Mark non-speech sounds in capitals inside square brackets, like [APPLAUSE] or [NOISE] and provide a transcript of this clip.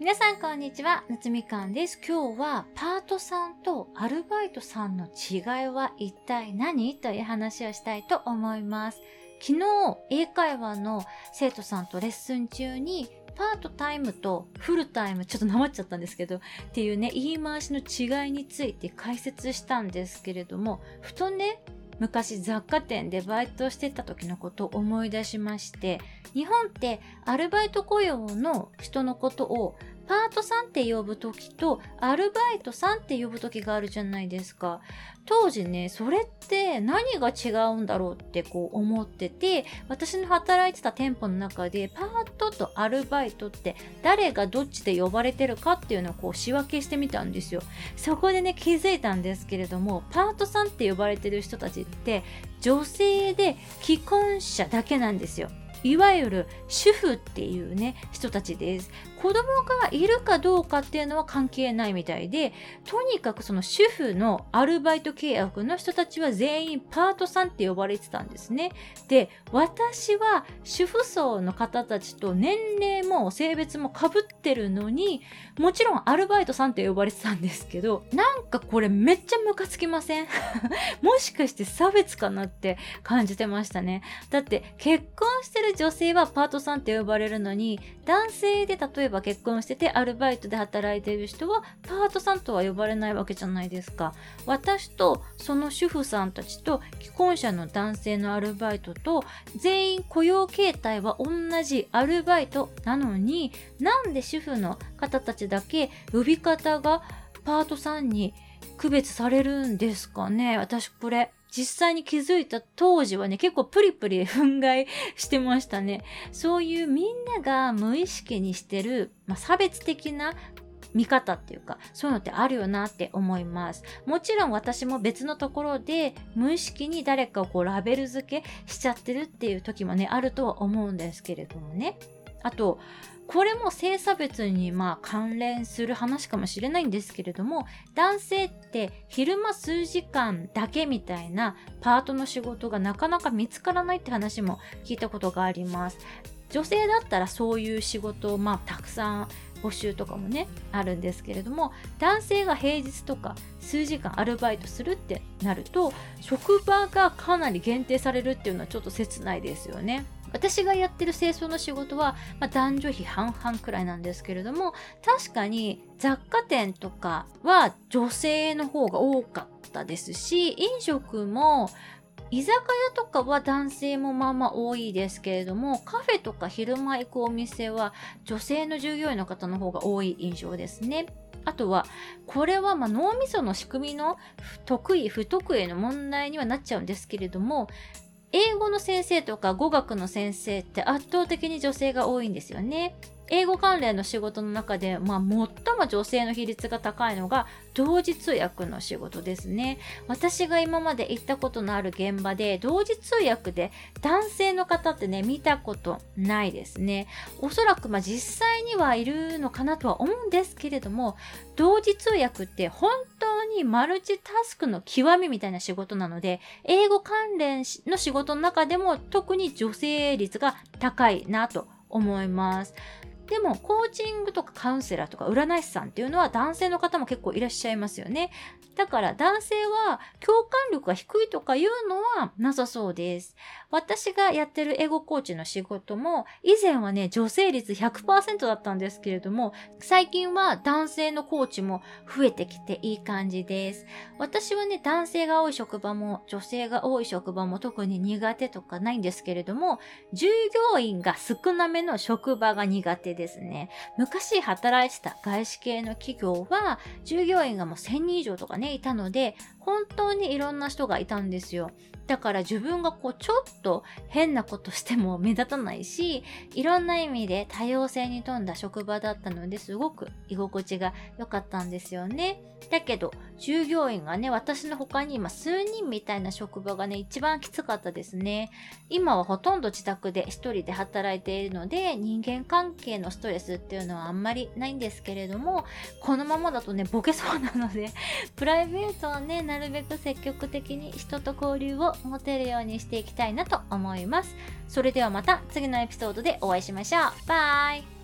皆さんこんにちは、夏みかんです。今日はパートさんとアルバイトさんの違いは一体何という話をしたいと思います。昨日、英会話の生徒さんとレッスン中にパートタイムとフルタイム、ちょっとなまっちゃったんですけど、っていうね、言い回しの違いについて解説したんですけれども、ふとね、昔雑貨店でバイトしてた時のことを思い出しまして日本ってアルバイト雇用の人のことをパートさんって呼ぶ時とアルバイトさんって呼ぶ時があるじゃないですか。当時ね、それって何が違うんだろうってこう思ってて、私の働いてた店舗の中でパートとアルバイトって誰がどっちで呼ばれてるかっていうのをこう仕分けしてみたんですよ。そこでね、気づいたんですけれども、パートさんって呼ばれてる人たちって女性で既婚者だけなんですよ。いわゆる主婦っていうね人たちです。子供がいるかどうかっていうのは関係ないみたいでとにかくその主婦のアルバイト契約の人たちは全員パートさんって呼ばれてたんですね。で私は主婦層の方たちと年齢も性別もかぶってるのにもちろんアルバイトさんって呼ばれてたんですけどなんかこれめっちゃムカつきません？[LAUGHS] もしかして差別かなって感じてましたね。だって結婚してるる女性はパートさんって呼ばれるのに男性で例えば結婚しててアルバイトで働いている人はパートさんとは呼ばれないわけじゃないですか。私とその主婦さんたちと既婚者の男性のアルバイトと全員雇用形態は同じアルバイトなのになんで主婦の方たちだけ呼び方がパートさんに区別されるんですかね。私これ実際に気づいた当時はね、結構プリプリ [LAUGHS] 憤慨してましたね。そういうみんなが無意識にしてる、まあ、差別的な見方っていうか、そういうのってあるよなって思います。もちろん私も別のところで無意識に誰かをこうラベル付けしちゃってるっていう時もね、あるとは思うんですけれどもね。あと、これも性差別にまあ関連する話かもしれないんですけれども男性って昼間数時間だけみたいなパートの仕事がなかなか見つからないって話も聞いたことがあります女性だったらそういう仕事をまあたくさん募集とかもねあるんですけれども男性が平日とか数時間アルバイトするってなると職場がかなり限定されるっていうのはちょっと切ないですよね。私がやってる清掃の仕事は、まあ、男女比半々くらいなんですけれども確かに雑貨店とかは女性の方が多かったですし飲食も居酒屋とかは男性もまあまあ多いですけれどもカフェとか昼間行くお店は女性の従業員の方の方が多い印象ですね。あとは、これはま脳みその仕組みの得意不得意の問題にはなっちゃうんですけれども、英語の先生とか語学の先生って圧倒的に女性が多いんですよね。英語関連の仕事の中で、まあ、最も女性の比率が高いのが同時通訳の仕事ですね。私が今まで行ったことのある現場で同時通訳で男性の方ってね見たことないですね。おそらくまあ実際にはいるのかなとは思うんですけれども同時通訳って本当にマルチタスクの極みみたいな仕事なので英語関連の仕事の中でも特に女性率が高いなと思います。でも、コーチングとかカウンセラーとか占い師さんっていうのは男性の方も結構いらっしゃいますよね。だから男性は共感力が低いとかいうのはなさそうです。私がやってる英語コーチの仕事も以前はね、女性率100%だったんですけれども、最近は男性のコーチも増えてきていい感じです。私はね、男性が多い職場も女性が多い職場も特に苦手とかないんですけれども、従業員が少なめの職場が苦手ですね。昔働いてた外資系の企業は従業員がもう1000人以上とかね、いたので、本当にいろんな人がいたんですよ。だから自分がこうちょっと変なことしても目立たないし、いろんな意味で多様性に富んだ職場だったのですごく居心地が良かったんですよね。だけど、従業員がね、私の他に今数人みたいな職場がね、一番きつかったですね。今はほとんど自宅で一人で働いているので、人間関係のストレスっていうのはあんまりないんですけれども、このままだとね、ボケそうなので、プライベートはね、なるべく積極的に人と交流を持てるようにしていきたいなと思います。それではまた次のエピソードでお会いしましょう。バイ